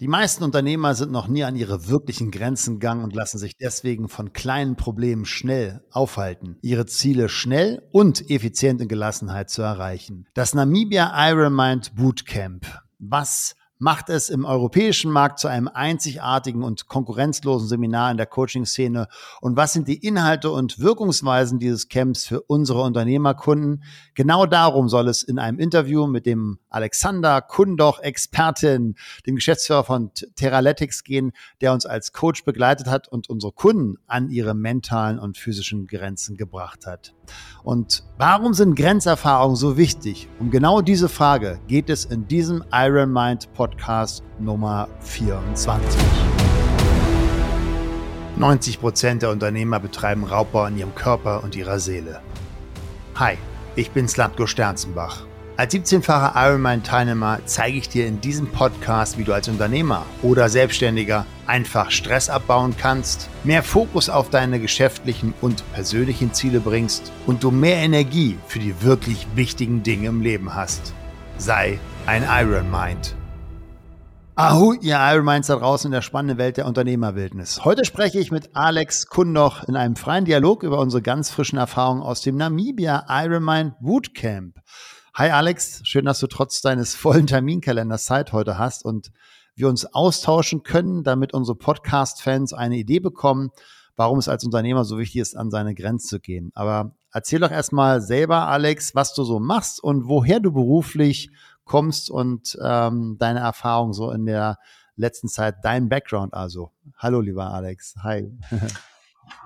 Die meisten Unternehmer sind noch nie an ihre wirklichen Grenzen gegangen und lassen sich deswegen von kleinen Problemen schnell aufhalten, ihre Ziele schnell und effizient in Gelassenheit zu erreichen. Das Namibia Ironmind Bootcamp. Was macht es im europäischen Markt zu einem einzigartigen und konkurrenzlosen Seminar in der Coaching-Szene? Und was sind die Inhalte und Wirkungsweisen dieses Camps für unsere Unternehmerkunden? Genau darum soll es in einem Interview mit dem Alexander Kundoch, Expertin, dem Geschäftsführer von Terralytics gehen, der uns als Coach begleitet hat und unsere Kunden an ihre mentalen und physischen Grenzen gebracht hat. Und warum sind Grenzerfahrungen so wichtig? Um genau diese Frage geht es in diesem Iron Mind Podcast Nummer 24. 90 Prozent der Unternehmer betreiben Raubbau an ihrem Körper und ihrer Seele. Hi, ich bin Slatko Sternzenbach. Als 17-facher Ironman-Teilnehmer zeige ich dir in diesem Podcast, wie du als Unternehmer oder Selbstständiger einfach Stress abbauen kannst, mehr Fokus auf deine geschäftlichen und persönlichen Ziele bringst und du mehr Energie für die wirklich wichtigen Dinge im Leben hast. Sei ein Iron Mind. Ahu, ihr Iron Minds da draußen in der spannenden Welt der Unternehmerwildnis. Heute spreche ich mit Alex Kundoch in einem freien Dialog über unsere ganz frischen Erfahrungen aus dem Namibia Iron Mind Bootcamp. Hi Alex, schön, dass du trotz deines vollen Terminkalenders Zeit heute hast und wir uns austauschen können, damit unsere Podcast-Fans eine Idee bekommen, warum es als Unternehmer so wichtig ist, an seine Grenze zu gehen. Aber erzähl doch erstmal selber, Alex, was du so machst und woher du beruflich kommst und ähm, deine Erfahrung so in der letzten Zeit, dein Background also. Hallo, lieber Alex. Hi.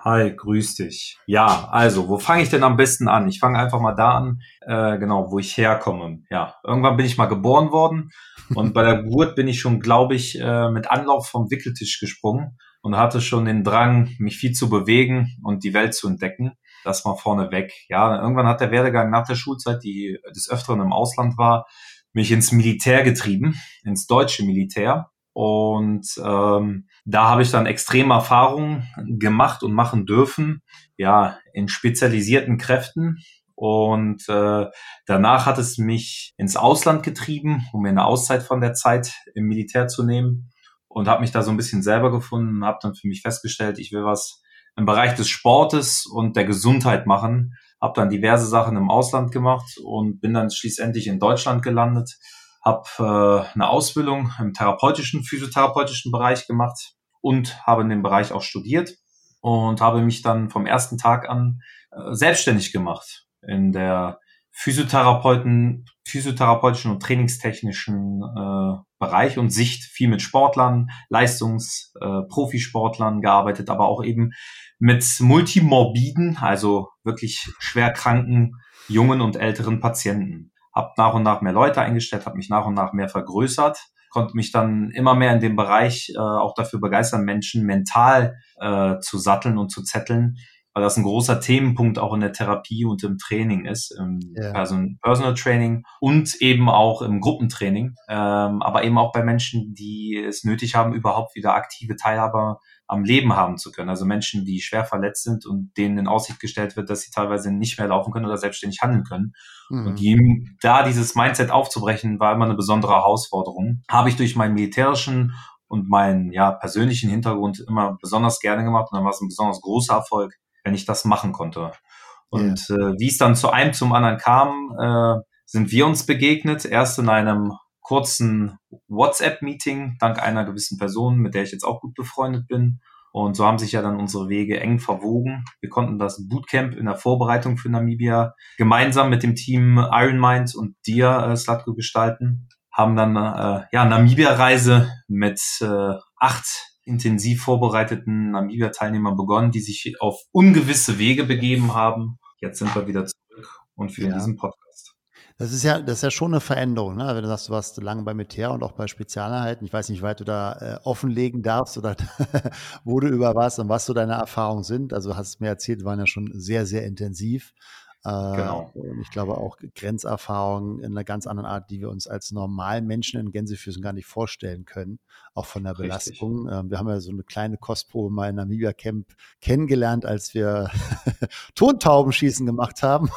Hi, grüß dich. Ja, also, wo fange ich denn am besten an? Ich fange einfach mal da an, äh, genau, wo ich herkomme. Ja, irgendwann bin ich mal geboren worden und bei der Geburt bin ich schon, glaube ich, äh, mit Anlauf vom Wickeltisch gesprungen und hatte schon den Drang, mich viel zu bewegen und die Welt zu entdecken. Das mal vorneweg. Ja, irgendwann hat der Werdegang nach der Schulzeit, die des Öfteren im Ausland war, mich ins Militär getrieben, ins deutsche Militär. Und ähm, da habe ich dann extreme Erfahrungen gemacht und machen dürfen, ja, in spezialisierten Kräften. Und äh, danach hat es mich ins Ausland getrieben, um mir eine Auszeit von der Zeit im Militär zu nehmen. Und habe mich da so ein bisschen selber gefunden, habe dann für mich festgestellt, ich will was im Bereich des Sportes und der Gesundheit machen. Habe dann diverse Sachen im Ausland gemacht und bin dann schließlich in Deutschland gelandet. Habe äh, eine Ausbildung im therapeutischen, physiotherapeutischen Bereich gemacht und habe in dem Bereich auch studiert und habe mich dann vom ersten Tag an äh, selbstständig gemacht in der Physiotherapeuten, physiotherapeutischen und trainingstechnischen äh, Bereich und Sicht viel mit Sportlern, Leistungs-, äh, Profisportlern gearbeitet, aber auch eben mit multimorbiden, also wirklich schwerkranken jungen und älteren Patienten. Habe nach und nach mehr Leute eingestellt, habe mich nach und nach mehr vergrößert, konnte mich dann immer mehr in dem Bereich äh, auch dafür begeistern, Menschen mental äh, zu satteln und zu zetteln, weil das ein großer Themenpunkt auch in der Therapie und im Training ist, im. Person Personal Training und eben auch im Gruppentraining, ähm, aber eben auch bei Menschen, die es nötig haben, überhaupt wieder aktive Teilhaber am Leben haben zu können. Also Menschen, die schwer verletzt sind und denen in Aussicht gestellt wird, dass sie teilweise nicht mehr laufen können oder selbstständig handeln können. Mhm. Und die, da dieses Mindset aufzubrechen, war immer eine besondere Herausforderung. Habe ich durch meinen militärischen und meinen ja, persönlichen Hintergrund immer besonders gerne gemacht. Und dann war es ein besonders großer Erfolg, wenn ich das machen konnte. Und yeah. äh, wie es dann zu einem zum anderen kam, äh, sind wir uns begegnet. Erst in einem kurzen WhatsApp-Meeting dank einer gewissen Person, mit der ich jetzt auch gut befreundet bin. Und so haben sich ja dann unsere Wege eng verwogen. Wir konnten das Bootcamp in der Vorbereitung für Namibia gemeinsam mit dem Team Iron Mind und dir, äh, Slatko, gestalten. Haben dann äh, ja Namibia-Reise mit äh, acht intensiv vorbereiteten Namibia-Teilnehmern begonnen, die sich auf ungewisse Wege begeben haben. Jetzt sind wir wieder zurück und für ja. diesen Podcast. Das ist ja, das ist ja schon eine Veränderung, ne? Wenn du sagst, du warst lange bei Militär und auch bei Spezialeinheiten. Ich weiß nicht, wie weit du da äh, offenlegen darfst oder wo du über was und was so deine Erfahrungen sind. Also hast du mir erzählt, waren ja schon sehr, sehr intensiv. Äh, genau. Und ich glaube auch Grenzerfahrungen in einer ganz anderen Art, die wir uns als normalen Menschen in Gänsefüßen gar nicht vorstellen können, auch von der Belastung. Richtig. Ähm, wir haben ja so eine kleine Kostprobe mal in Namibia Camp kennengelernt, als wir Tontaubenschießen gemacht haben.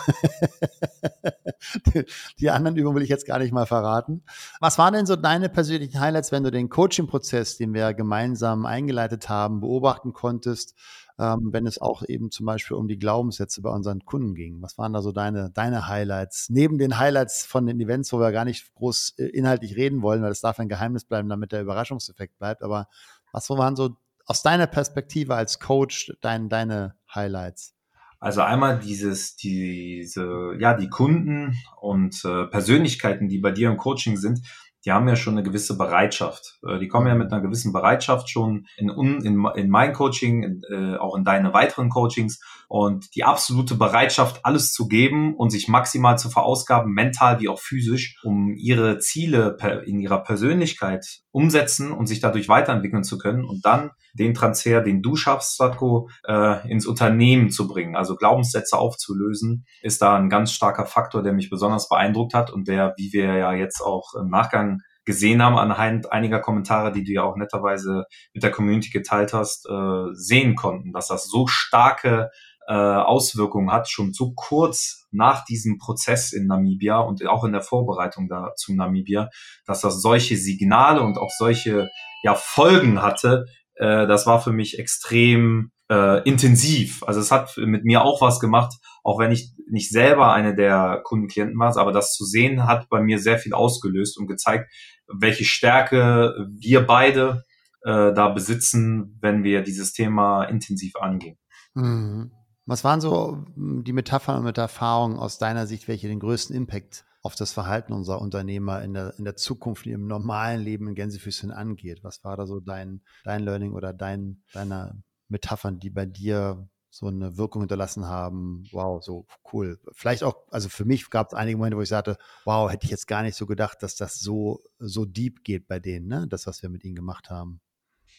die anderen Übungen will ich jetzt gar nicht mal verraten. Was waren denn so deine persönlichen Highlights, wenn du den Coaching-Prozess, den wir gemeinsam eingeleitet haben, beobachten konntest? Ähm, wenn es auch eben zum Beispiel um die Glaubenssätze bei unseren Kunden ging. Was waren da so deine, deine Highlights? Neben den Highlights von den Events, wo wir gar nicht groß äh, inhaltlich reden wollen, weil das darf ein Geheimnis bleiben, damit der Überraschungseffekt bleibt. Aber was waren so aus deiner Perspektive als Coach dein, deine Highlights? Also einmal dieses, diese, ja, die Kunden und äh, Persönlichkeiten, die bei dir im Coaching sind, die haben ja schon eine gewisse Bereitschaft. Äh, die kommen ja mit einer gewissen Bereitschaft schon in, in, in mein Coaching, in, äh, auch in deine weiteren Coachings und die absolute Bereitschaft, alles zu geben und sich maximal zu verausgaben, mental wie auch physisch, um ihre Ziele in ihrer Persönlichkeit umsetzen und sich dadurch weiterentwickeln zu können und dann den Transfer, den du schaffst, Slatko, äh, ins Unternehmen zu bringen, also Glaubenssätze aufzulösen, ist da ein ganz starker Faktor, der mich besonders beeindruckt hat und der, wie wir ja jetzt auch im Nachgang gesehen haben, anhand einiger Kommentare, die du ja auch netterweise mit der Community geteilt hast, äh, sehen konnten, dass das so starke äh, Auswirkungen hat, schon so kurz nach diesem Prozess in Namibia und auch in der Vorbereitung da zu Namibia, dass das solche Signale und auch solche ja, Folgen hatte, äh, das war für mich extrem äh, intensiv. Also es hat mit mir auch was gemacht, auch wenn ich nicht selber eine der Kundenklienten war, aber das zu sehen hat bei mir sehr viel ausgelöst und gezeigt, welche Stärke wir beide äh, da besitzen, wenn wir dieses Thema intensiv angehen. Mhm. Was waren so hm, die Metaphern und Erfahrungen aus deiner Sicht, welche den größten Impact auf das Verhalten unserer Unternehmer in der, in der Zukunft, im normalen Leben in Gänsefüßchen angeht? Was war da so dein, dein Learning oder dein, deine Metaphern, die bei dir so eine Wirkung hinterlassen haben? Wow, so cool. Vielleicht auch, also für mich gab es einige Momente, wo ich sagte, wow, hätte ich jetzt gar nicht so gedacht, dass das so, so deep geht bei denen, ne? Das, was wir mit ihnen gemacht haben.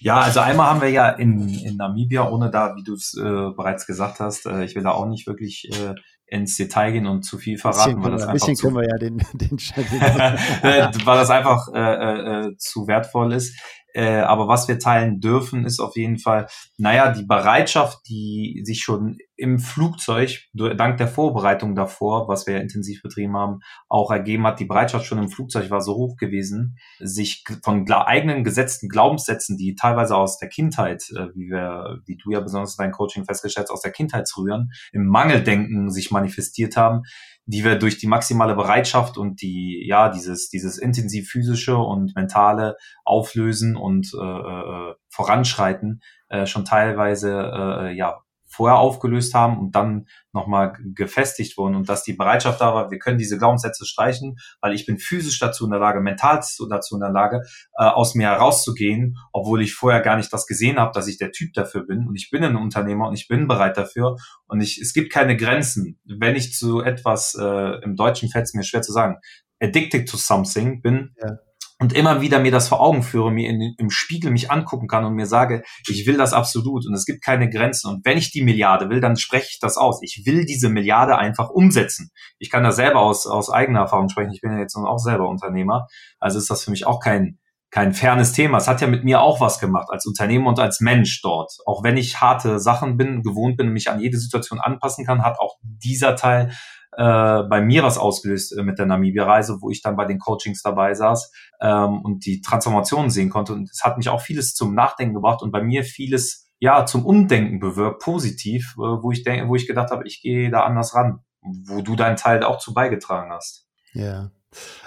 Ja, also einmal haben wir ja in, in Namibia, ohne da, wie du es äh, bereits gesagt hast, äh, ich will da auch nicht wirklich äh, ins Detail gehen und zu viel verraten, weil das ein bisschen können wir ja den, den, den weil das einfach äh, äh, äh, zu wertvoll ist. Äh, aber was wir teilen dürfen, ist auf jeden Fall, naja, die Bereitschaft, die sich schon im Flugzeug, dank der Vorbereitung davor, was wir ja intensiv betrieben haben, auch ergeben hat. Die Bereitschaft schon im Flugzeug war so hoch gewesen, sich von eigenen gesetzten Glaubenssätzen, die teilweise aus der Kindheit, äh, wie wir, wie du ja besonders in deinem Coaching festgestellt hast, aus der Kindheitsrühren, im Mangeldenken sich manifestiert haben, die wir durch die maximale Bereitschaft und die, ja, dieses, dieses intensiv physische und mentale Auflösen und äh, äh, Voranschreiten äh, schon teilweise äh, ja vorher aufgelöst haben und dann nochmal gefestigt wurden und dass die Bereitschaft da war, wir können diese Glaubenssätze streichen, weil ich bin physisch dazu in der Lage, mental dazu in der Lage, äh, aus mir herauszugehen, obwohl ich vorher gar nicht das gesehen habe, dass ich der Typ dafür bin und ich bin ein Unternehmer und ich bin bereit dafür und ich, es gibt keine Grenzen. Wenn ich zu etwas, äh, im Deutschen fällt es mir schwer zu sagen, addicted to something bin, ja und immer wieder mir das vor Augen führe, mir in, im Spiegel mich angucken kann und mir sage, ich will das absolut und es gibt keine Grenzen. Und wenn ich die Milliarde will, dann spreche ich das aus. Ich will diese Milliarde einfach umsetzen. Ich kann da selber aus, aus eigener Erfahrung sprechen. Ich bin ja jetzt auch selber Unternehmer. Also ist das für mich auch kein, kein fernes Thema. Es hat ja mit mir auch was gemacht als Unternehmer und als Mensch dort. Auch wenn ich harte Sachen bin, gewohnt bin, mich an jede Situation anpassen kann, hat auch dieser Teil äh, bei mir was ausgelöst äh, mit der Namibia-Reise, wo ich dann bei den Coachings dabei saß ähm, und die Transformation sehen konnte. Und es hat mich auch vieles zum Nachdenken gebracht und bei mir vieles ja zum Umdenken bewirkt, positiv, äh, wo ich denke, wo ich gedacht habe, ich gehe da anders ran, wo du deinen Teil auch zu beigetragen hast. Ja.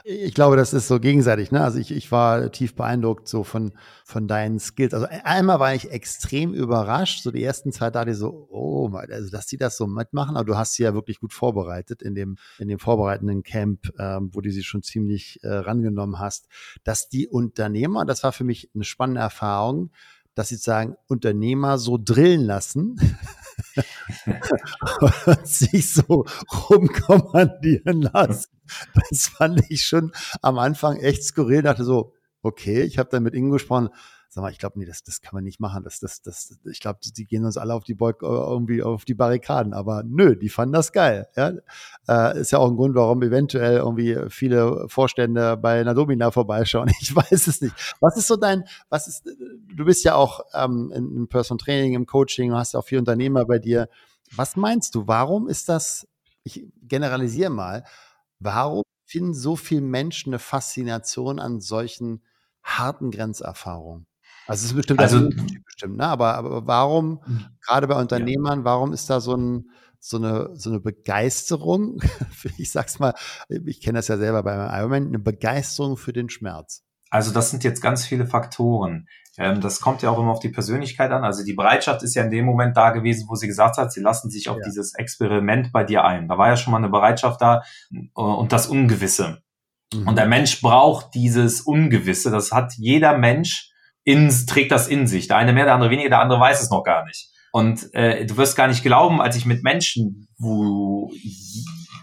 Ich glaube, das ist so gegenseitig. Ne? Also ich, ich war tief beeindruckt so von, von deinen Skills. Also einmal war ich extrem überrascht. So die ersten zwei dachte ich so, oh, also dass die das so mitmachen. Aber du hast sie ja wirklich gut vorbereitet in dem, in dem vorbereitenden Camp, ähm, wo du sie schon ziemlich äh, rangenommen hast. Dass die Unternehmer, das war für mich eine spannende Erfahrung, dass sie sagen, Unternehmer so drillen lassen und sich so rumkommandieren lassen. Das fand ich schon am Anfang echt skurril. Dachte so, okay, ich habe dann mit Ingo gesprochen, sag mal, ich glaube, nee, das, das kann man nicht machen. Das, das, das, ich glaube, die, die, gehen uns alle auf die Boy irgendwie auf die Barrikaden. Aber nö, die fanden das geil. Ja? Äh, ist ja auch ein Grund, warum eventuell irgendwie viele Vorstände bei einer Domina vorbeischauen. Ich weiß es nicht. Was ist so dein, was ist, du bist ja auch ähm, im Personal Training, im Coaching, hast ja auch viele Unternehmer bei dir. Was meinst du, warum ist das, ich generalisiere mal, warum finden so viele Menschen eine Faszination an solchen harten Grenzerfahrungen? Also es ist bestimmt, also, bestimmt, ne? aber, aber warum, hm. gerade bei Unternehmern, ja. warum ist da so ein, so eine, so eine Begeisterung, ich sag's mal, ich kenne das ja selber bei meinem Ironman, eine Begeisterung für den Schmerz? Also das sind jetzt ganz viele Faktoren. Ähm, das kommt ja auch immer auf die Persönlichkeit an. Also die Bereitschaft ist ja in dem Moment da gewesen, wo sie gesagt hat, sie lassen sich auf ja. dieses Experiment bei dir ein. Da war ja schon mal eine Bereitschaft da äh, und das Ungewisse. Mhm. Und der Mensch braucht dieses Ungewisse. Das hat jeder Mensch in, trägt das in sich. Der eine mehr, der andere weniger, der andere weiß es noch gar nicht. Und äh, du wirst gar nicht glauben, als ich mit Menschen, wo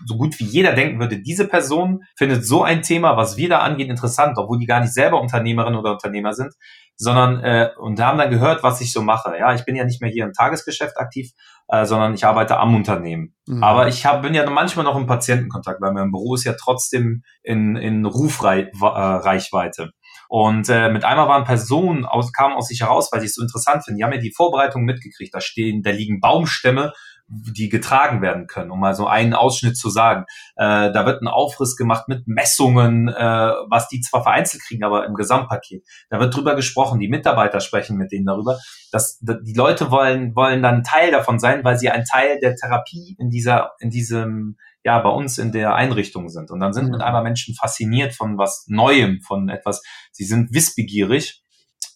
so gut wie jeder denken würde, diese Person findet so ein Thema, was wir da angeht, interessant, obwohl die gar nicht selber Unternehmerin oder Unternehmer sind, sondern äh, und haben dann gehört, was ich so mache. Ja, ich bin ja nicht mehr hier im Tagesgeschäft aktiv, äh, sondern ich arbeite am Unternehmen. Mhm. Aber ich hab, bin ja manchmal noch im Patientenkontakt, weil mein Büro ist ja trotzdem in, in Rufreichweite. Und äh, mit einmal waren Personen aus, kamen aus sich heraus, weil sie es so interessant finden. Die haben ja die Vorbereitung mitgekriegt. Da stehen, da liegen Baumstämme die getragen werden können, um mal so einen Ausschnitt zu sagen. Äh, da wird ein Aufriss gemacht mit Messungen, äh, was die zwar vereinzelt kriegen, aber im Gesamtpaket. Da wird drüber gesprochen, die Mitarbeiter sprechen mit denen darüber. Dass die Leute wollen, wollen dann Teil davon sein, weil sie ein Teil der Therapie in dieser, in diesem, ja, bei uns in der Einrichtung sind. Und dann sind mit einmal Menschen fasziniert von was Neuem, von etwas, sie sind wissbegierig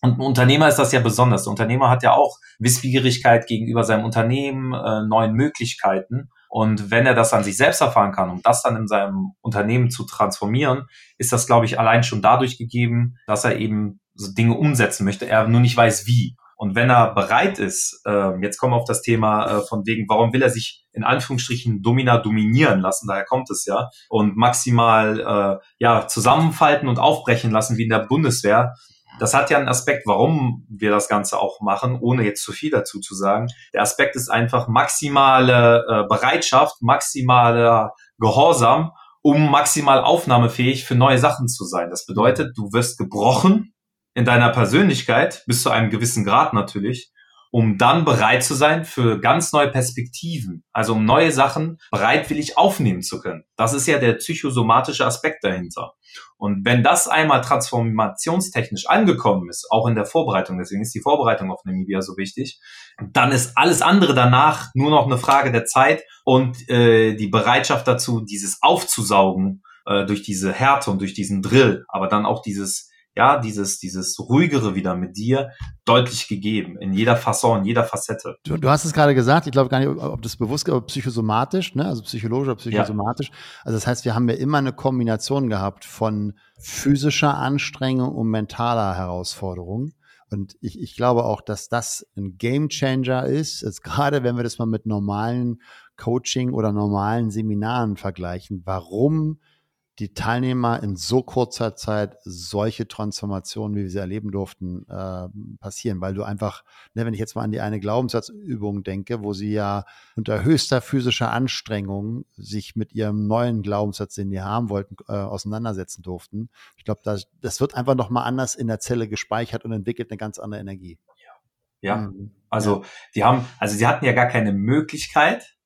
und ein Unternehmer ist das ja besonders. Der Unternehmer hat ja auch Wissbegierigkeit gegenüber seinem Unternehmen, äh, neuen Möglichkeiten. Und wenn er das an sich selbst erfahren kann, um das dann in seinem Unternehmen zu transformieren, ist das, glaube ich, allein schon dadurch gegeben, dass er eben so Dinge umsetzen möchte, er nur nicht weiß wie. Und wenn er bereit ist, äh, jetzt kommen wir auf das Thema äh, von wegen, warum will er sich in Anführungsstrichen Domina dominieren lassen, daher kommt es ja, und maximal äh, ja zusammenfalten und aufbrechen lassen wie in der Bundeswehr, das hat ja einen Aspekt, warum wir das Ganze auch machen, ohne jetzt zu viel dazu zu sagen. Der Aspekt ist einfach maximale äh, Bereitschaft, maximaler Gehorsam, um maximal aufnahmefähig für neue Sachen zu sein. Das bedeutet, du wirst gebrochen in deiner Persönlichkeit, bis zu einem gewissen Grad natürlich, um dann bereit zu sein für ganz neue Perspektiven, also um neue Sachen bereitwillig aufnehmen zu können. Das ist ja der psychosomatische Aspekt dahinter. Und wenn das einmal transformationstechnisch angekommen ist, auch in der Vorbereitung, deswegen ist die Vorbereitung auf Namibia so wichtig, dann ist alles andere danach nur noch eine Frage der Zeit und äh, die Bereitschaft dazu, dieses aufzusaugen äh, durch diese Härte und durch diesen Drill, aber dann auch dieses ja, dieses, dieses ruhigere wieder mit dir deutlich gegeben, in jeder Fasson, in jeder Facette. Du, du hast es gerade gesagt, ich glaube gar nicht, ob das bewusst, aber psychosomatisch, ne? also psychologisch oder psychosomatisch. Ja. Also das heißt, wir haben ja immer eine Kombination gehabt von physischer Anstrengung und mentaler Herausforderung. Und ich, ich glaube auch, dass das ein Game Changer ist, jetzt gerade wenn wir das mal mit normalen Coaching oder normalen Seminaren vergleichen, warum die Teilnehmer in so kurzer Zeit solche Transformationen, wie wir sie erleben durften, äh, passieren, weil du einfach, ne, wenn ich jetzt mal an die eine Glaubenssatzübung denke, wo sie ja unter höchster physischer Anstrengung sich mit ihrem neuen Glaubenssatz, den die haben wollten, äh, auseinandersetzen durften. Ich glaube, das, das wird einfach noch mal anders in der Zelle gespeichert und entwickelt eine ganz andere Energie. Ja, mhm. also ja. die haben, also sie hatten ja gar keine Möglichkeit,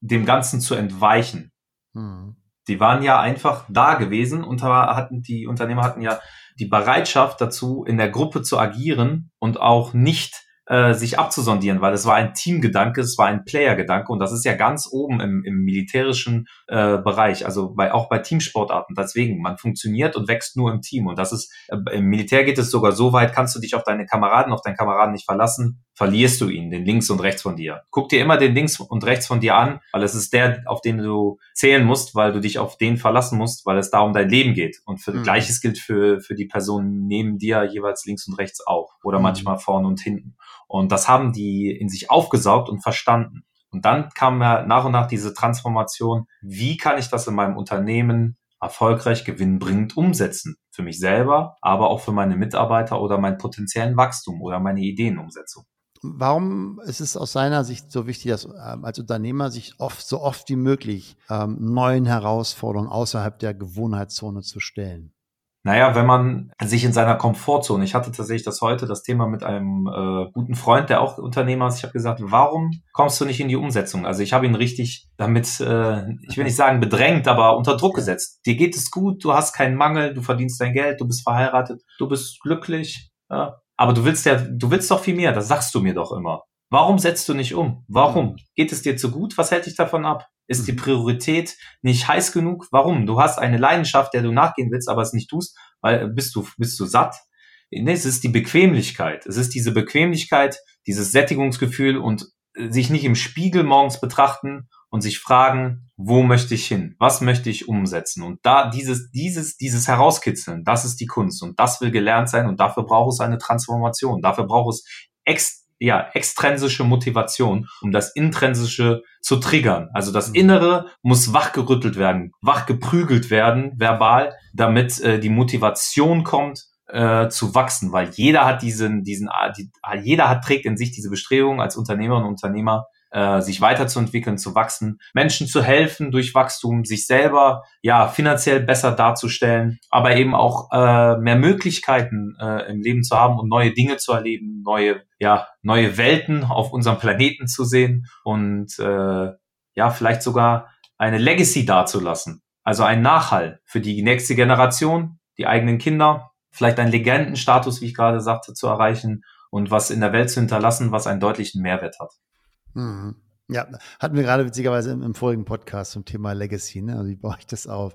dem Ganzen zu entweichen. Mhm die waren ja einfach da gewesen und hatten die Unternehmer hatten ja die Bereitschaft dazu, in der Gruppe zu agieren und auch nicht äh, sich abzusondieren, weil es war ein Teamgedanke, es war ein Playergedanke und das ist ja ganz oben im, im militärischen äh, Bereich, also bei, auch bei Teamsportarten. Deswegen, man funktioniert und wächst nur im Team und das ist, äh, im Militär geht es sogar so weit, kannst du dich auf deine Kameraden, auf deinen Kameraden nicht verlassen, verlierst du ihn, den links und rechts von dir. Guck dir immer den links und rechts von dir an, weil es ist der, auf den du zählen musst, weil du dich auf den verlassen musst, weil es da um dein Leben geht. Und für, mhm. gleiches gilt für, für die Personen neben dir jeweils links und rechts auch oder mhm. manchmal vorne und hinten. Und das haben die in sich aufgesaugt und verstanden. Und dann kam ja nach und nach diese Transformation. Wie kann ich das in meinem Unternehmen erfolgreich gewinnbringend umsetzen? Für mich selber, aber auch für meine Mitarbeiter oder meinen potenziellen Wachstum oder meine Ideenumsetzung. Warum ist es aus seiner Sicht so wichtig, dass ähm, als Unternehmer sich oft so oft wie möglich ähm, neuen Herausforderungen außerhalb der Gewohnheitszone zu stellen? Naja, wenn man sich in seiner Komfortzone, ich hatte tatsächlich das heute, das Thema mit einem äh, guten Freund, der auch Unternehmer ist, ich habe gesagt, warum kommst du nicht in die Umsetzung? Also ich habe ihn richtig damit, äh, ich will nicht sagen bedrängt, aber unter Druck gesetzt. Dir geht es gut, du hast keinen Mangel, du verdienst dein Geld, du bist verheiratet, du bist glücklich, ja, aber du willst ja, du willst doch viel mehr, das sagst du mir doch immer. Warum setzt du nicht um? Warum? Geht es dir zu gut? Was hält dich davon ab? Ist die mhm. Priorität nicht heiß genug? Warum? Du hast eine Leidenschaft, der du nachgehen willst, aber es nicht tust, weil äh, bist du, bist du satt? Nee, es ist die Bequemlichkeit. Es ist diese Bequemlichkeit, dieses Sättigungsgefühl und äh, sich nicht im Spiegel morgens betrachten und sich fragen, wo möchte ich hin? Was möchte ich umsetzen? Und da dieses, dieses, dieses Herauskitzeln, das ist die Kunst und das will gelernt sein und dafür braucht es eine Transformation. Dafür braucht es ex, ja, extrinsische Motivation, um das intrinsische zu triggern. Also das mhm. Innere muss wachgerüttelt werden, wachgeprügelt werden, verbal, damit äh, die Motivation kommt, äh, zu wachsen, weil jeder hat diesen, diesen, die, jeder hat trägt in sich diese Bestrebung als Unternehmer und Unternehmer äh, sich weiterzuentwickeln, zu wachsen, Menschen zu helfen durch Wachstum, sich selber ja finanziell besser darzustellen, aber eben auch äh, mehr Möglichkeiten äh, im Leben zu haben und neue Dinge zu erleben, neue ja neue Welten auf unserem Planeten zu sehen und äh, ja vielleicht sogar eine Legacy dazulassen, also ein Nachhall für die nächste Generation, die eigenen Kinder, vielleicht einen Legendenstatus, wie ich gerade sagte, zu erreichen und was in der Welt zu hinterlassen, was einen deutlichen Mehrwert hat. Mhm. Ja, hatten wir gerade witzigerweise im, im, vorigen Podcast zum Thema Legacy, ne? Also wie baue ich das auf?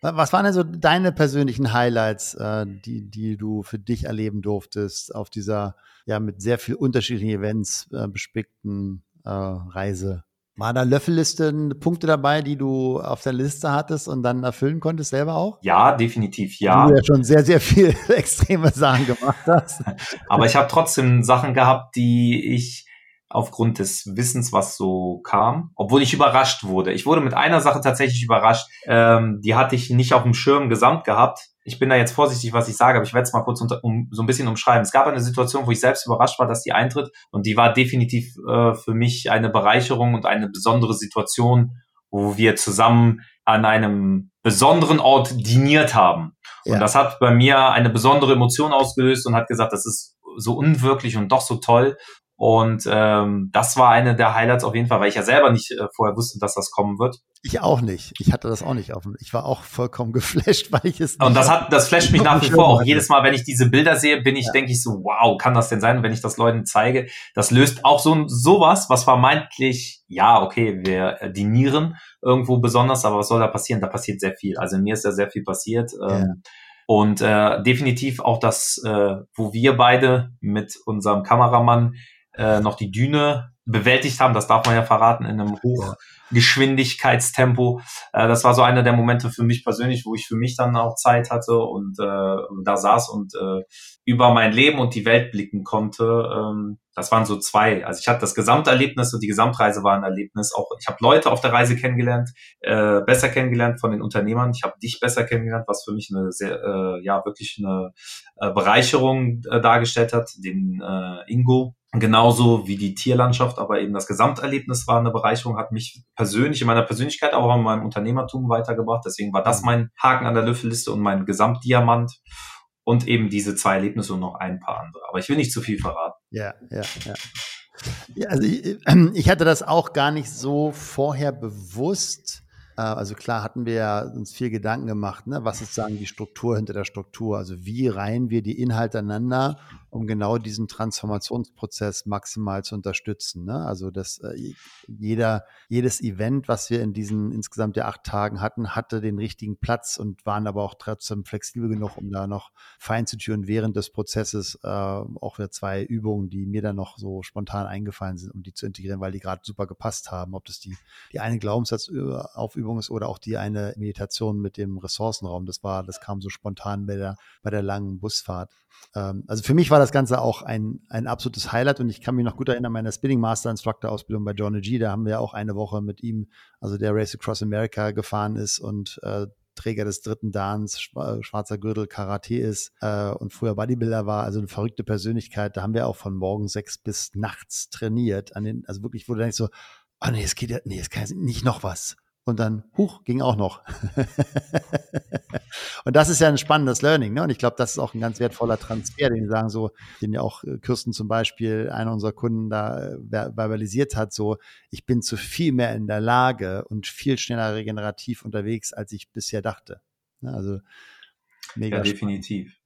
Was waren denn so deine persönlichen Highlights, äh, die, die du für dich erleben durftest auf dieser ja mit sehr viel unterschiedlichen Events äh, bespickten äh, Reise? War da Löffellisten Punkte dabei, die du auf der Liste hattest und dann erfüllen konntest selber auch? Ja, definitiv, ja. Du ja schon sehr, sehr viel extreme Sachen gemacht hast. Aber ich habe trotzdem Sachen gehabt, die ich aufgrund des Wissens, was so kam, obwohl ich überrascht wurde. Ich wurde mit einer Sache tatsächlich überrascht, ähm, die hatte ich nicht auf dem Schirm gesamt gehabt. Ich bin da jetzt vorsichtig, was ich sage, aber ich werde es mal kurz unter, um, so ein bisschen umschreiben. Es gab eine Situation, wo ich selbst überrascht war, dass die eintritt und die war definitiv äh, für mich eine Bereicherung und eine besondere Situation, wo wir zusammen an einem besonderen Ort diniert haben. Ja. Und das hat bei mir eine besondere Emotion ausgelöst und hat gesagt, das ist so unwirklich und doch so toll. Und ähm, das war eine der Highlights auf jeden Fall, weil ich ja selber nicht äh, vorher wusste, dass das kommen wird. Ich auch nicht. Ich hatte das auch nicht auf Ich war auch vollkommen geflasht, weil ich es. Und das hat, das flasht mich nach wie vor. Auch jedes Mal, wenn ich diese Bilder sehe, bin ich, ja. denke ich so, wow, kann das denn sein? Und wenn ich das Leuten zeige, das löst auch so sowas, was vermeintlich, ja, okay, wir dinieren irgendwo besonders, aber was soll da passieren? Da passiert sehr viel. Also mir ist da sehr viel passiert. Ja. Ähm, und äh, definitiv auch das, äh, wo wir beide mit unserem Kameramann äh, noch die Düne bewältigt haben. Das darf man ja verraten in einem Hochgeschwindigkeitstempo. Äh, das war so einer der Momente für mich persönlich, wo ich für mich dann auch Zeit hatte und äh, da saß und äh, über mein Leben und die Welt blicken konnte. Ähm, das waren so zwei. Also ich hatte das Gesamterlebnis und die Gesamtreise war ein Erlebnis. Auch ich habe Leute auf der Reise kennengelernt, äh, besser kennengelernt von den Unternehmern. Ich habe dich besser kennengelernt, was für mich eine sehr, äh, ja wirklich eine äh, Bereicherung äh, dargestellt hat. Den äh, Ingo, Genauso wie die Tierlandschaft, aber eben das Gesamterlebnis war eine Bereicherung, hat mich persönlich in meiner Persönlichkeit, aber auch in meinem Unternehmertum weitergebracht. Deswegen war das mhm. mein Haken an der Löffelliste und mein Gesamtdiamant und eben diese zwei Erlebnisse und noch ein paar andere. Aber ich will nicht zu viel verraten. Ja, ja, ja. ja also ich, ich hatte das auch gar nicht so vorher bewusst äh, also klar hatten wir ja uns viel Gedanken gemacht, ne? was ist sagen die Struktur hinter der Struktur? Also wie reihen wir die Inhalte aneinander, um genau diesen Transformationsprozess maximal zu unterstützen? Ne? Also dass äh, jeder, jedes Event, was wir in diesen insgesamt der acht Tagen hatten, hatte den richtigen Platz und waren aber auch trotzdem flexibel genug, um da noch fein zu türen während des Prozesses äh, auch wieder zwei Übungen, die mir dann noch so spontan eingefallen sind, um die zu integrieren, weil die gerade super gepasst haben. Ob das die, die eine Glaubenssatz auf Übung ist oder auch die eine Meditation mit dem Ressourcenraum. Das war, das kam so spontan bei der, bei der langen Busfahrt. Ähm, also für mich war das Ganze auch ein, ein absolutes Highlight und ich kann mich noch gut erinnern, meiner Spinning Master Instructor Ausbildung bei Johnny G, da haben wir auch eine Woche mit ihm, also der Race Across America gefahren ist und äh, Träger des dritten Dans, schwarzer Gürtel, Karate ist äh, und früher Bodybuilder war, also eine verrückte Persönlichkeit. Da haben wir auch von morgen sechs bis nachts trainiert. An den, also wirklich, wo du denkst so, oh nee, es geht ja, nee, es kann nicht noch was. Und dann, huch, ging auch noch. und das ist ja ein spannendes Learning, ne? Und ich glaube, das ist auch ein ganz wertvoller Transfer, den sagen so, den ja auch äh, Kirsten zum Beispiel, einer unserer Kunden da äh, verbalisiert hat, so, ich bin zu viel mehr in der Lage und viel schneller regenerativ unterwegs, als ich bisher dachte. Ne? Also, mega. Ja, definitiv.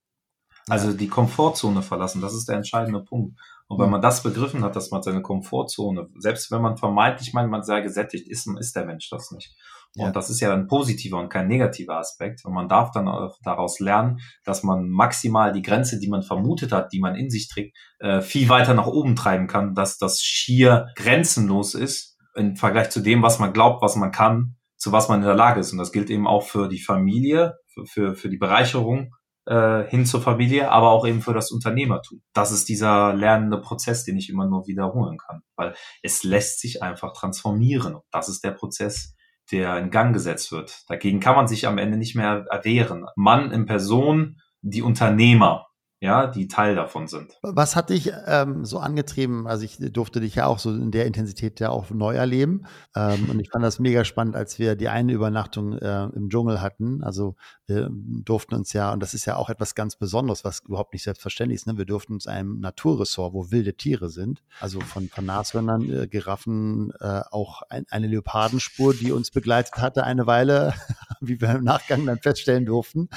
Also die Komfortzone verlassen, das ist der entscheidende Punkt. Und wenn man das begriffen hat, dass man seine Komfortzone, selbst wenn man vermeintlich meint, man sei gesättigt, ist, ist der Mensch das nicht. Und ja. das ist ja ein positiver und kein negativer Aspekt. Und man darf dann daraus lernen, dass man maximal die Grenze, die man vermutet hat, die man in sich trägt, äh, viel weiter nach oben treiben kann, dass das schier grenzenlos ist im Vergleich zu dem, was man glaubt, was man kann, zu was man in der Lage ist. Und das gilt eben auch für die Familie, für, für, für die Bereicherung äh, hin zur Familie, aber auch eben für das Unternehmertum. Das ist dieser lernende Prozess, den ich immer nur wiederholen kann, weil es lässt sich einfach transformieren. Das ist der Prozess, der in Gang gesetzt wird. Dagegen kann man sich am Ende nicht mehr erwehren. Mann in Person, die Unternehmer, ja, die Teil davon sind. Was hat dich ähm, so angetrieben? Also ich durfte dich ja auch so in der Intensität ja auch neu erleben. Ähm, und ich fand das mega spannend, als wir die eine Übernachtung äh, im Dschungel hatten. Also wir durften uns ja, und das ist ja auch etwas ganz Besonderes, was überhaupt nicht selbstverständlich ist, ne? wir durften uns einem Naturressort, wo wilde Tiere sind, also von, von Nashörnern, äh, Giraffen, äh, auch ein, eine Leopardenspur, die uns begleitet hatte eine Weile, wie wir im Nachgang dann feststellen durften,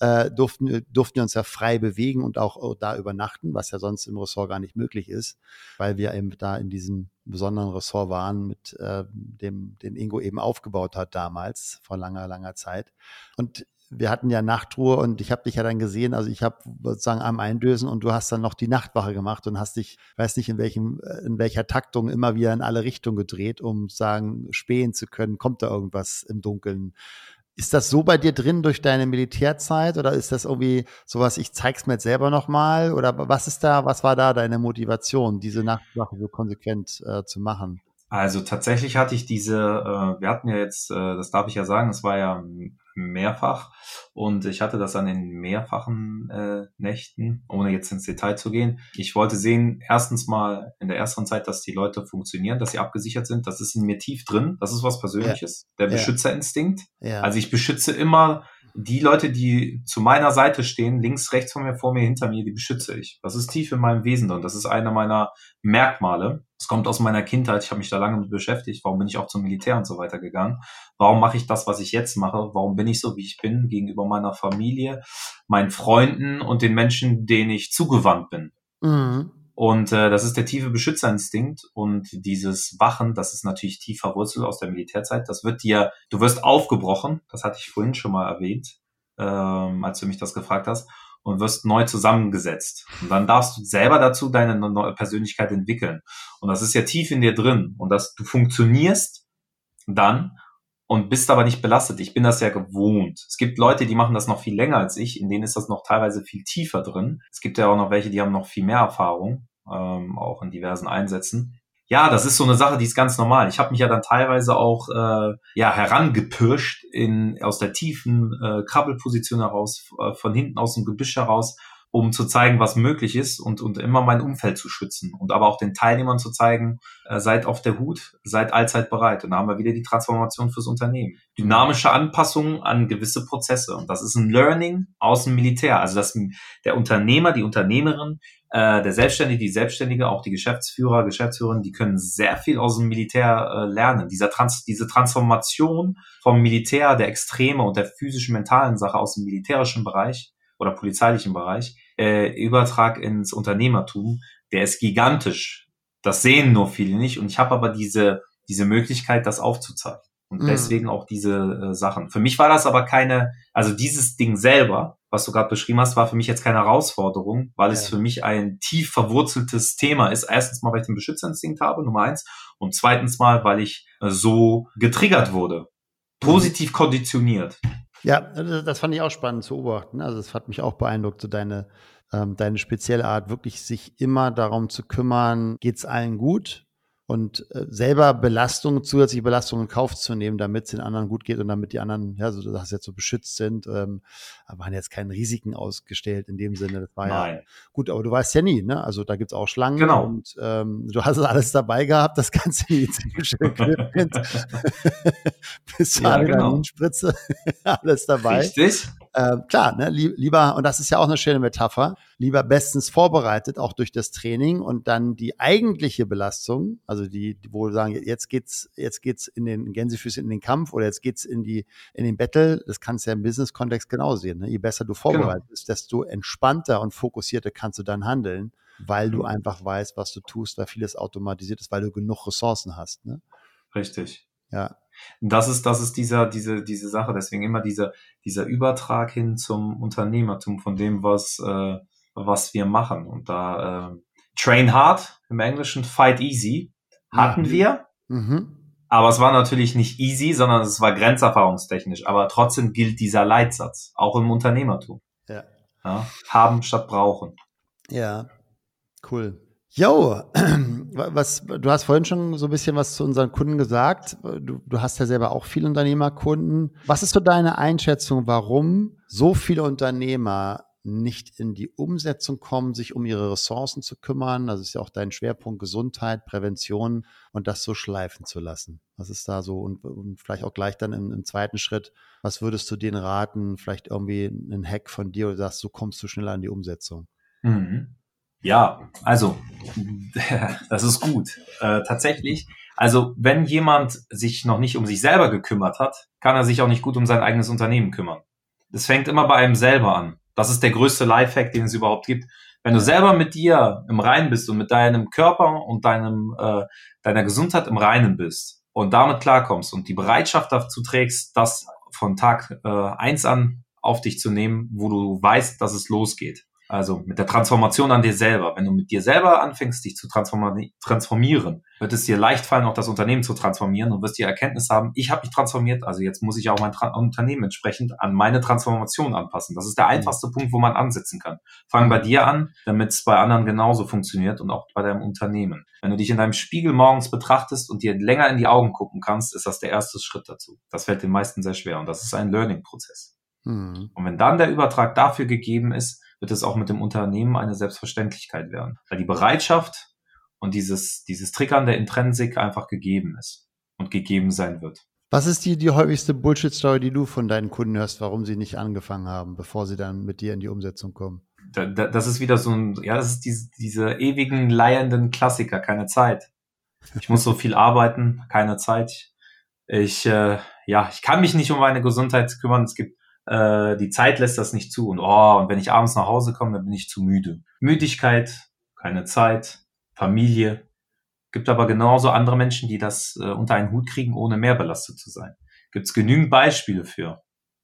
äh, durften, durften wir uns ja frei bewegen und auch oh, da übernachten, was ja sonst im Ressort gar nicht möglich ist, weil wir eben da in diesem besonderen Ressort waren, mit äh, dem, den Ingo eben aufgebaut hat damals, vor langer, langer Zeit. Und wir hatten ja Nachtruhe und ich habe dich ja dann gesehen, also ich habe sozusagen am Eindösen und du hast dann noch die Nachtwache gemacht und hast dich, weiß nicht in welchem, in welcher Taktung immer wieder in alle Richtungen gedreht, um sagen, spähen zu können, kommt da irgendwas im Dunkeln. Ist das so bei dir drin durch deine Militärzeit oder ist das irgendwie sowas, ich zeig's mir jetzt selber nochmal? Oder was ist da, was war da deine Motivation, diese Nachtwache so konsequent äh, zu machen? Also tatsächlich hatte ich diese, äh, wir hatten ja jetzt, äh, das darf ich ja sagen, es war ja mehrfach. Und ich hatte das an den mehrfachen äh, Nächten, ohne jetzt ins Detail zu gehen. Ich wollte sehen, erstens mal in der ersten Zeit, dass die Leute funktionieren, dass sie abgesichert sind. Das ist in mir tief drin. Das ist was Persönliches. Ja. Der Beschützerinstinkt. Ja. Also ich beschütze immer die Leute, die zu meiner Seite stehen, links, rechts von mir, vor mir, hinter mir, die beschütze ich. Das ist tief in meinem Wesen und das ist einer meiner Merkmale. Es kommt aus meiner Kindheit, ich habe mich da lange mit beschäftigt, warum bin ich auch zum Militär und so weiter gegangen? Warum mache ich das, was ich jetzt mache? Warum bin ich so, wie ich bin, gegenüber meiner Familie, meinen Freunden und den Menschen, denen ich zugewandt bin? Mhm. Und äh, das ist der tiefe Beschützerinstinkt und dieses Wachen, das ist natürlich tief verwurzelt aus der Militärzeit. Das wird dir, du wirst aufgebrochen, das hatte ich vorhin schon mal erwähnt, ähm, als du mich das gefragt hast, und wirst neu zusammengesetzt. Und dann darfst du selber dazu deine neue Persönlichkeit entwickeln. Und das ist ja tief in dir drin. Und dass du funktionierst dann und bist aber nicht belastet. Ich bin das ja gewohnt. Es gibt Leute, die machen das noch viel länger als ich, in denen ist das noch teilweise viel tiefer drin. Es gibt ja auch noch welche, die haben noch viel mehr Erfahrung, ähm, auch in diversen Einsätzen. Ja, das ist so eine Sache, die ist ganz normal. Ich habe mich ja dann teilweise auch äh, ja herangepirscht in aus der tiefen äh, Krabbelposition heraus, äh, von hinten aus dem Gebüsch heraus um zu zeigen, was möglich ist und, und immer mein Umfeld zu schützen und aber auch den Teilnehmern zu zeigen, äh, seid auf der Hut, seid allzeit bereit. Und da haben wir wieder die Transformation fürs Unternehmen. Dynamische Anpassungen an gewisse Prozesse. Und das ist ein Learning aus dem Militär. Also dass der Unternehmer, die Unternehmerin, äh, der Selbstständige, die Selbstständige, auch die Geschäftsführer, Geschäftsführerinnen, die können sehr viel aus dem Militär äh, lernen. Dieser Trans diese Transformation vom Militär, der Extreme und der physischen, mentalen Sache aus dem militärischen Bereich oder polizeilichen Bereich, äh, Übertrag ins Unternehmertum, der ist gigantisch. Das sehen nur viele nicht. Und ich habe aber diese, diese Möglichkeit, das aufzuzeigen. Und mhm. deswegen auch diese äh, Sachen. Für mich war das aber keine, also dieses Ding selber, was du gerade beschrieben hast, war für mich jetzt keine Herausforderung, weil ja. es für mich ein tief verwurzeltes Thema ist. Erstens mal, weil ich den Beschützerinstinkt habe, Nummer eins. Und zweitens mal, weil ich äh, so getriggert wurde. Positiv konditioniert. Ja, das fand ich auch spannend zu beobachten. Also das hat mich auch beeindruckt, so deine, ähm, deine spezielle Art, wirklich sich immer darum zu kümmern, geht's allen gut? Und äh, selber Belastungen, zusätzliche Belastungen in Kauf zu nehmen, damit es den anderen gut geht und damit die anderen, ja, so sagst jetzt so beschützt sind, ähm, aber haben jetzt keine Risiken ausgestellt in dem Sinne. Das war Nein. ja gut, aber du weißt ja nie, ne? Also da gibt's auch Schlangen genau. und ähm, du hast alles dabei gehabt, das ganze medizinische Equipment bis ja, genau. Spritze, alles dabei. Richtig. Äh, klar, ne, lieber, und das ist ja auch eine schöne Metapher, lieber bestens vorbereitet, auch durch das Training und dann die eigentliche Belastung, also die, wo sagen, jetzt geht's, jetzt geht's in den Gänsefüßchen in den Kampf oder jetzt geht's in die, in den Battle, das kannst du ja im Business-Kontext genau sehen. Ne? Je besser du vorbereitet genau. bist, desto entspannter und fokussierter kannst du dann handeln, weil du mhm. einfach weißt, was du tust, weil vieles automatisiert ist, weil du genug Ressourcen hast. Ne? Richtig. Ja. Das ist, das ist dieser, diese, diese Sache. Deswegen immer dieser, dieser Übertrag hin zum Unternehmertum von dem, was, äh, was wir machen. Und da äh, Train hard im Englischen, fight easy hatten ja. wir. Mhm. Aber es war natürlich nicht easy, sondern es war grenzerfahrungstechnisch. Aber trotzdem gilt dieser Leitsatz, auch im Unternehmertum. Ja. ja haben statt brauchen. Ja, cool. Jo, was, du hast vorhin schon so ein bisschen was zu unseren Kunden gesagt. Du, du hast ja selber auch viele Unternehmerkunden. Was ist so deine Einschätzung, warum so viele Unternehmer nicht in die Umsetzung kommen, sich um ihre Ressourcen zu kümmern? Das ist ja auch dein Schwerpunkt Gesundheit, Prävention und das so schleifen zu lassen. Was ist da so? Und, und vielleicht auch gleich dann im, im, zweiten Schritt, was würdest du denen raten? Vielleicht irgendwie ein Hack von dir oder sagst, so kommst du schneller an die Umsetzung? Mhm. Ja, also, das ist gut. Äh, tatsächlich, also wenn jemand sich noch nicht um sich selber gekümmert hat, kann er sich auch nicht gut um sein eigenes Unternehmen kümmern. Das fängt immer bei einem selber an. Das ist der größte Lifehack, den es überhaupt gibt. Wenn du selber mit dir im Reinen bist und mit deinem Körper und deinem, äh, deiner Gesundheit im Reinen bist und damit klarkommst und die Bereitschaft dazu trägst, das von Tag äh, eins an auf dich zu nehmen, wo du weißt, dass es losgeht, also mit der Transformation an dir selber. Wenn du mit dir selber anfängst, dich zu transformieren, wird es dir leicht fallen, auch das Unternehmen zu transformieren und wirst die Erkenntnis haben, ich habe mich transformiert, also jetzt muss ich auch mein Tra Unternehmen entsprechend an meine Transformation anpassen. Das ist der einfachste mhm. Punkt, wo man ansetzen kann. Fang bei dir an, damit es bei anderen genauso funktioniert und auch bei deinem Unternehmen. Wenn du dich in deinem Spiegel morgens betrachtest und dir länger in die Augen gucken kannst, ist das der erste Schritt dazu. Das fällt den meisten sehr schwer und das ist ein Learning-Prozess. Mhm. Und wenn dann der Übertrag dafür gegeben ist, wird es auch mit dem Unternehmen eine Selbstverständlichkeit werden. Weil die Bereitschaft und dieses, dieses Triggern der Intrinsik einfach gegeben ist und gegeben sein wird. Was ist die, die häufigste Bullshit-Story, die du von deinen Kunden hörst, warum sie nicht angefangen haben, bevor sie dann mit dir in die Umsetzung kommen? Da, da, das ist wieder so ein, ja, das ist diese, diese ewigen leiernden Klassiker, keine Zeit. Ich muss so viel arbeiten, keine Zeit. Ich, äh, ja, ich kann mich nicht um meine Gesundheit kümmern. Es gibt äh, die Zeit lässt das nicht zu. Und oh, und wenn ich abends nach Hause komme, dann bin ich zu müde. Müdigkeit, keine Zeit, Familie. Gibt aber genauso andere Menschen, die das äh, unter einen Hut kriegen, ohne mehr belastet zu sein. Gibt es genügend Beispiele für.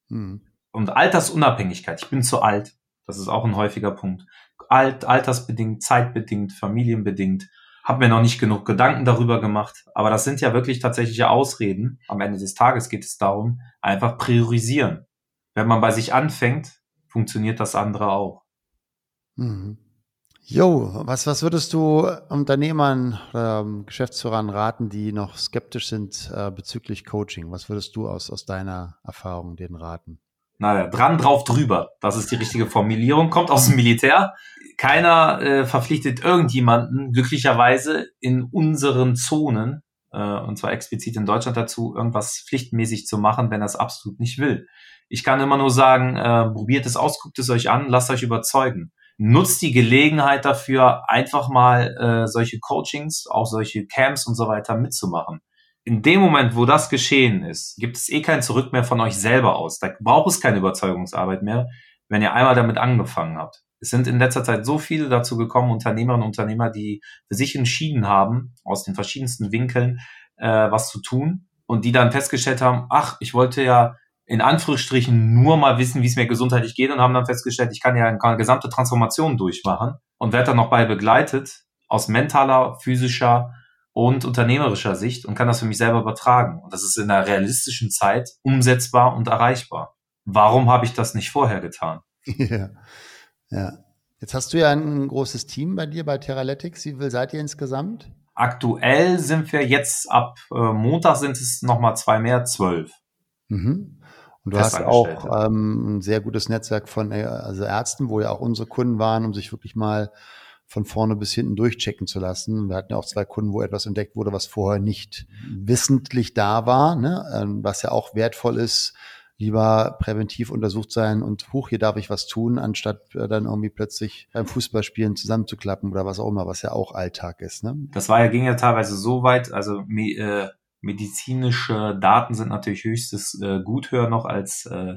Mhm. Und Altersunabhängigkeit. Ich bin zu alt. Das ist auch ein häufiger Punkt. Alt, altersbedingt, zeitbedingt, familienbedingt. Hab mir noch nicht genug Gedanken darüber gemacht. Aber das sind ja wirklich tatsächliche Ausreden. Am Ende des Tages geht es darum, einfach priorisieren wenn man bei sich anfängt, funktioniert das andere auch. Mhm. Jo, was, was würdest du Unternehmern oder ähm, Geschäftsführern raten, die noch skeptisch sind äh, bezüglich Coaching? Was würdest du aus, aus deiner Erfahrung denen raten? Naja, dran drauf drüber. Das ist die richtige Formulierung. Kommt aus dem Militär. Keiner äh, verpflichtet irgendjemanden glücklicherweise in unseren Zonen, und zwar explizit in Deutschland dazu, irgendwas pflichtmäßig zu machen, wenn er es absolut nicht will. Ich kann immer nur sagen, äh, probiert es aus, guckt es euch an, lasst euch überzeugen. Nutzt die Gelegenheit dafür, einfach mal äh, solche Coachings, auch solche Camps und so weiter mitzumachen. In dem Moment, wo das geschehen ist, gibt es eh kein Zurück mehr von euch selber aus. Da braucht es keine Überzeugungsarbeit mehr, wenn ihr einmal damit angefangen habt. Es sind in letzter Zeit so viele dazu gekommen, Unternehmerinnen und Unternehmer, die für sich entschieden haben, aus den verschiedensten Winkeln äh, was zu tun und die dann festgestellt haben, ach, ich wollte ja in Anführungsstrichen nur mal wissen, wie es mir gesundheitlich geht und haben dann festgestellt, ich kann ja eine gesamte Transformation durchmachen und werde dann noch bei begleitet aus mentaler, physischer und unternehmerischer Sicht und kann das für mich selber übertragen. Und das ist in einer realistischen Zeit umsetzbar und erreichbar. Warum habe ich das nicht vorher getan? Ja, ja. Jetzt hast du ja ein großes Team bei dir bei Teralytics. Wie viel seid ihr insgesamt? Aktuell sind wir jetzt ab äh, Montag sind es nochmal zwei mehr, zwölf. Mhm. Und du hast auch ähm, ein sehr gutes Netzwerk von äh, also Ärzten, wo ja auch unsere Kunden waren, um sich wirklich mal von vorne bis hinten durchchecken zu lassen. Wir hatten ja auch zwei Kunden, wo etwas entdeckt wurde, was vorher nicht wissentlich da war, ne? Ähm, was ja auch wertvoll ist, lieber präventiv untersucht sein und huch, hier darf ich was tun, anstatt äh, dann irgendwie plötzlich beim Fußballspielen zusammenzuklappen oder was auch immer, was ja auch Alltag ist. Ne? Das war ja, ging ja teilweise so weit, also äh, medizinische Daten sind natürlich höchstes äh, Gut höher noch als äh,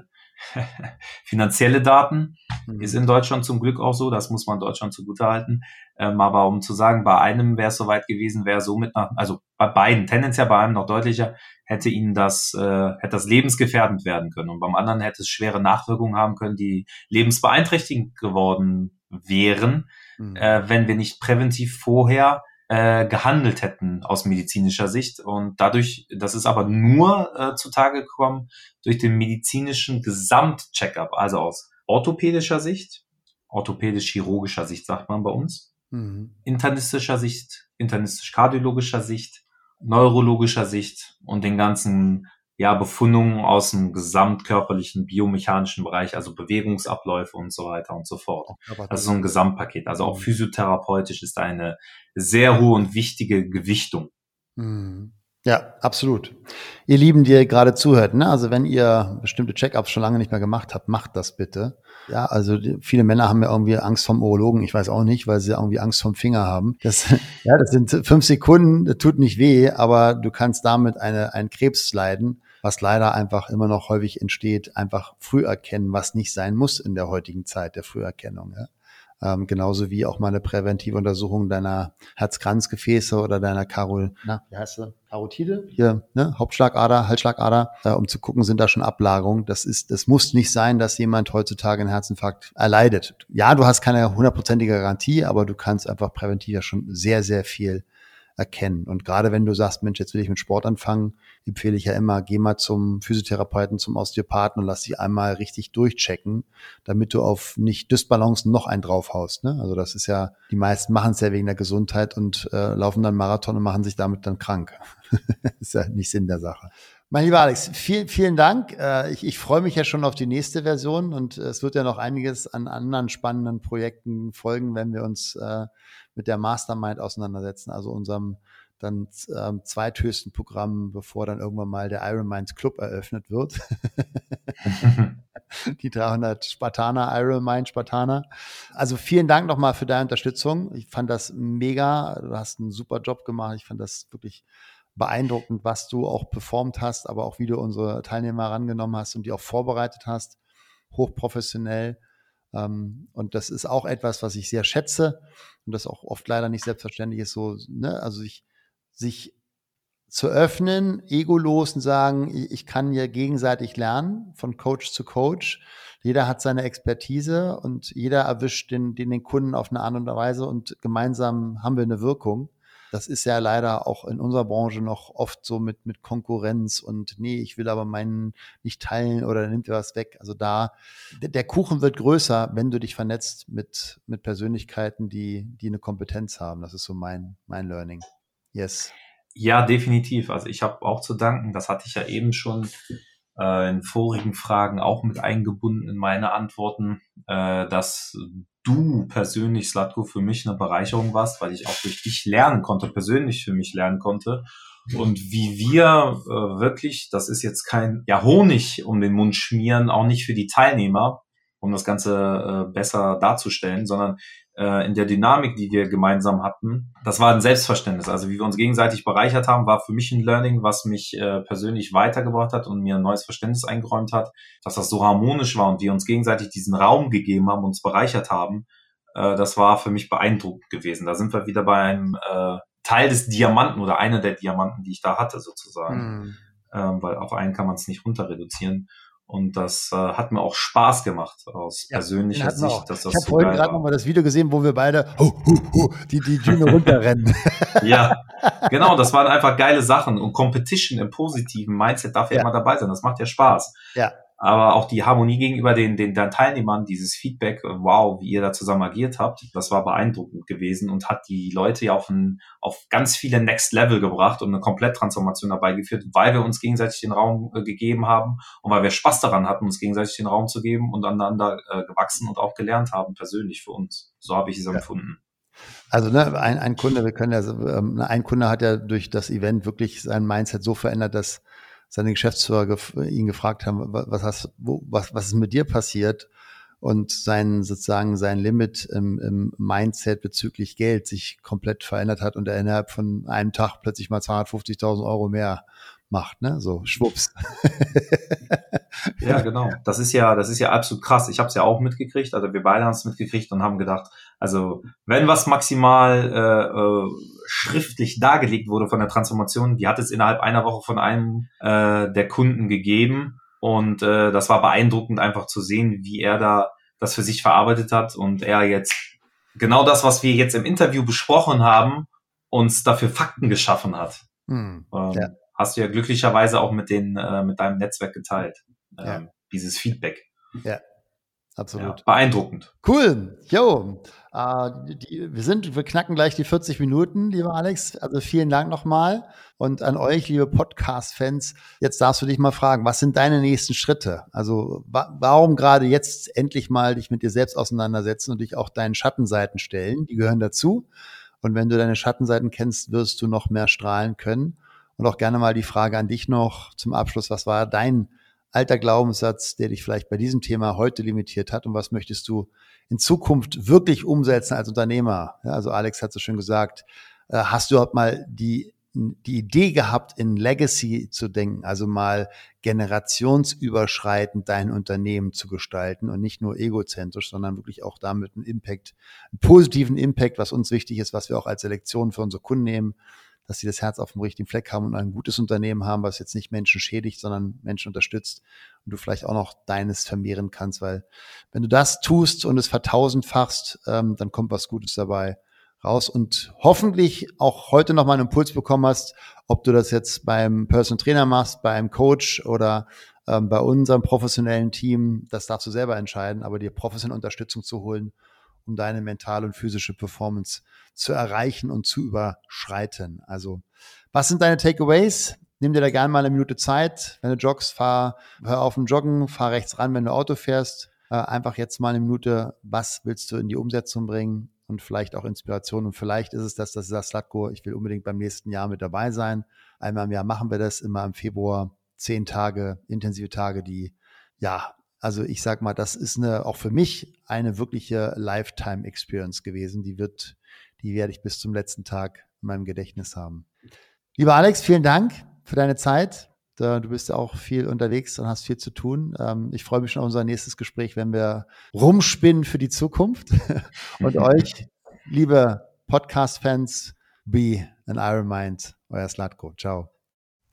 finanzielle Daten. Mhm. Ist in Deutschland zum Glück auch so, das muss man Deutschland zugutehalten. Ähm, aber um zu sagen, bei einem wäre es soweit gewesen, wäre somit nach, also bei beiden, tendenziell bei einem noch deutlicher, hätte ihnen das, äh, hätte das lebensgefährdend werden können. Und beim anderen hätte es schwere Nachwirkungen haben können, die lebensbeeinträchtigend geworden wären, mhm. äh, wenn wir nicht präventiv vorher äh, gehandelt hätten aus medizinischer Sicht. Und dadurch, das ist aber nur äh, zutage gekommen durch den medizinischen Gesamtcheckup, also aus orthopädischer Sicht, orthopädisch-chirurgischer Sicht sagt man bei uns, mhm. internistischer Sicht, internistisch-kardiologischer Sicht, neurologischer Sicht und den ganzen ja, Befundungen aus dem gesamtkörperlichen biomechanischen Bereich, also Bewegungsabläufe und so weiter und so fort. Also so ein Gesamtpaket. Also auch mhm. physiotherapeutisch ist eine sehr hohe und wichtige Gewichtung. Mhm. Ja, absolut. Ihr Lieben, die ihr gerade zuhört, ne? also wenn ihr bestimmte Check-ups schon lange nicht mehr gemacht habt, macht das bitte. Ja, also viele Männer haben ja irgendwie Angst vom Urologen. Ich weiß auch nicht, weil sie irgendwie Angst vom Finger haben. Das, ja, das sind fünf Sekunden, das tut nicht weh, aber du kannst damit eine, einen Krebs leiden was leider einfach immer noch häufig entsteht, einfach früh erkennen, was nicht sein muss in der heutigen Zeit der Früherkennung. Ja? Ähm, genauso wie auch mal eine präventive Untersuchung deiner Herzkranzgefäße oder deiner Karol, na, wie heißt sie? Karotide? Hier, ne? Hauptschlagader, Halsschlagader, äh, um zu gucken, sind da schon Ablagerungen. Das ist, das muss nicht sein, dass jemand heutzutage einen Herzinfarkt erleidet. Ja, du hast keine hundertprozentige Garantie, aber du kannst einfach präventiv ja schon sehr, sehr viel erkennen. Und gerade wenn du sagst, Mensch, jetzt will ich mit Sport anfangen, empfehle ich ja immer, geh mal zum Physiotherapeuten, zum Osteopathen und lass sie einmal richtig durchchecken, damit du auf nicht Dysbalancen noch einen draufhaust. Ne? Also das ist ja, die meisten machen es ja wegen der Gesundheit und äh, laufen dann Marathon und machen sich damit dann krank. ist ja nicht Sinn der Sache. Mein lieber Alex, vielen, vielen Dank. Äh, ich, ich freue mich ja schon auf die nächste Version und es wird ja noch einiges an anderen spannenden Projekten folgen, wenn wir uns äh, mit der Mastermind auseinandersetzen, also unserem dann ähm, zweithöchsten Programm, bevor dann irgendwann mal der Iron Minds Club eröffnet wird. die 300 Spartaner, Iron Mind Spartaner. Also vielen Dank nochmal für deine Unterstützung. Ich fand das mega. Du hast einen super Job gemacht. Ich fand das wirklich beeindruckend, was du auch performt hast, aber auch wie du unsere Teilnehmer herangenommen hast und die auch vorbereitet hast. Hochprofessionell. Ähm, und das ist auch etwas, was ich sehr schätze und das auch oft leider nicht selbstverständlich ist. So, ne? Also sich, sich zu öffnen, egolos und sagen, ich kann ja gegenseitig lernen, von Coach zu Coach. Jeder hat seine Expertise und jeder erwischt den, den, den Kunden auf eine andere Weise und gemeinsam haben wir eine Wirkung. Das ist ja leider auch in unserer Branche noch oft so mit, mit Konkurrenz und nee, ich will aber meinen nicht teilen oder nimmt dir was weg. Also da, der Kuchen wird größer, wenn du dich vernetzt mit, mit Persönlichkeiten, die, die eine Kompetenz haben. Das ist so mein, mein Learning. Yes. Ja, definitiv. Also ich habe auch zu danken. Das hatte ich ja eben schon äh, in vorigen Fragen auch mit eingebunden in meine Antworten, äh, dass du persönlich, Slatko, für mich eine Bereicherung warst, weil ich auch durch dich lernen konnte, persönlich für mich lernen konnte. Und wie wir äh, wirklich, das ist jetzt kein ja, Honig um den Mund schmieren, auch nicht für die Teilnehmer, um das Ganze äh, besser darzustellen, sondern äh, in der Dynamik, die wir gemeinsam hatten, das war ein Selbstverständnis. Also wie wir uns gegenseitig bereichert haben, war für mich ein Learning, was mich äh, persönlich weitergebracht hat und mir ein neues Verständnis eingeräumt hat, dass das so harmonisch war und wir uns gegenseitig diesen Raum gegeben haben, uns bereichert haben. Äh, das war für mich beeindruckend gewesen. Da sind wir wieder bei einem äh, Teil des Diamanten oder einer der Diamanten, die ich da hatte sozusagen. Mhm. Ähm, weil auf einen kann man es nicht runter reduzieren. Und das äh, hat mir auch Spaß gemacht aus ja, persönlicher Sicht. Dass das ich habe so vorhin gerade nochmal das Video gesehen, wo wir beide hu, hu, hu, die, die Düne runterrennen. ja, genau, das waren einfach geile Sachen. Und Competition im positiven Mindset darf ja, immer dabei sein. Das macht ja Spaß. Ja. Aber auch die Harmonie gegenüber den, den, den Teilnehmern, dieses Feedback, wow, wie ihr da zusammen agiert habt, das war beeindruckend gewesen und hat die Leute ja auf, ein, auf ganz viele Next Level gebracht und eine Kompletttransformation dabei geführt, weil wir uns gegenseitig den Raum äh, gegeben haben und weil wir Spaß daran hatten, uns gegenseitig den Raum zu geben und aneinander äh, gewachsen und auch gelernt haben, persönlich für uns. So habe ich es ja. empfunden. Also ne, ein, ein Kunde, wir können ja, ähm, ein Kunde hat ja durch das Event wirklich sein Mindset so verändert, dass seine Geschäftsführer gef ihn gefragt haben, was hast, wo, was, was ist mit dir passiert? Und sein sozusagen sein Limit im, im Mindset bezüglich Geld sich komplett verändert hat und er innerhalb von einem Tag plötzlich mal 250.000 Euro mehr macht, ne? So schwupps. ja, genau. Das ist ja, das ist ja absolut krass. Ich habe es ja auch mitgekriegt. Also wir beide haben es mitgekriegt und haben gedacht, also wenn was maximal äh, äh, schriftlich dargelegt wurde von der Transformation, die hat es innerhalb einer Woche von einem äh, der Kunden gegeben und äh, das war beeindruckend einfach zu sehen, wie er da das für sich verarbeitet hat und er jetzt genau das, was wir jetzt im Interview besprochen haben, uns dafür Fakten geschaffen hat. Hm, ähm, ja hast du ja glücklicherweise auch mit, den, äh, mit deinem Netzwerk geteilt. Ähm, ja. Dieses Feedback. Ja, absolut. Ja, beeindruckend. Cool. Jo, äh, die, wir sind, wir knacken gleich die 40 Minuten, lieber Alex. Also vielen Dank nochmal. Und an euch, liebe Podcast-Fans, jetzt darfst du dich mal fragen, was sind deine nächsten Schritte? Also wa warum gerade jetzt endlich mal dich mit dir selbst auseinandersetzen und dich auch deinen Schattenseiten stellen? Die gehören dazu. Und wenn du deine Schattenseiten kennst, wirst du noch mehr strahlen können. Und auch gerne mal die Frage an dich noch zum Abschluss. Was war dein alter Glaubenssatz, der dich vielleicht bei diesem Thema heute limitiert hat? Und was möchtest du in Zukunft wirklich umsetzen als Unternehmer? Ja, also Alex hat so schön gesagt, äh, hast du überhaupt mal die, die Idee gehabt, in Legacy zu denken, also mal generationsüberschreitend dein Unternehmen zu gestalten und nicht nur egozentrisch, sondern wirklich auch damit einen Impact, einen positiven Impact, was uns wichtig ist, was wir auch als Selektion für unsere Kunden nehmen, dass sie das Herz auf dem richtigen Fleck haben und ein gutes Unternehmen haben, was jetzt nicht Menschen schädigt, sondern Menschen unterstützt und du vielleicht auch noch deines vermehren kannst, weil wenn du das tust und es vertausendfachst, ähm, dann kommt was Gutes dabei raus und hoffentlich auch heute noch mal einen Impuls bekommen hast, ob du das jetzt beim Personal Trainer machst, beim Coach oder ähm, bei unserem professionellen Team, das darfst du selber entscheiden, aber dir professionelle Unterstützung zu holen, um deine mentale und physische Performance zu erreichen und zu überschreiten. Also, was sind deine Takeaways? Nimm dir da gerne mal eine Minute Zeit. Wenn du joggst, fahr, hör auf dem Joggen, fahr rechts ran, wenn du Auto fährst. Äh, einfach jetzt mal eine Minute, was willst du in die Umsetzung bringen? Und vielleicht auch Inspiration. Und vielleicht ist es das, dass du sagst, Slatko, ich will unbedingt beim nächsten Jahr mit dabei sein. Einmal im Jahr machen wir das, immer im Februar. Zehn Tage, intensive Tage, die ja also ich sag mal, das ist eine, auch für mich eine wirkliche Lifetime Experience gewesen. Die wird, die werde ich bis zum letzten Tag in meinem Gedächtnis haben. Lieber Alex, vielen Dank für deine Zeit. Du bist ja auch viel unterwegs und hast viel zu tun. Ähm, ich freue mich schon auf unser nächstes Gespräch, wenn wir rumspinnen für die Zukunft. Und euch, liebe Podcast-Fans, be an Iron Mind. Euer Slatko. Ciao.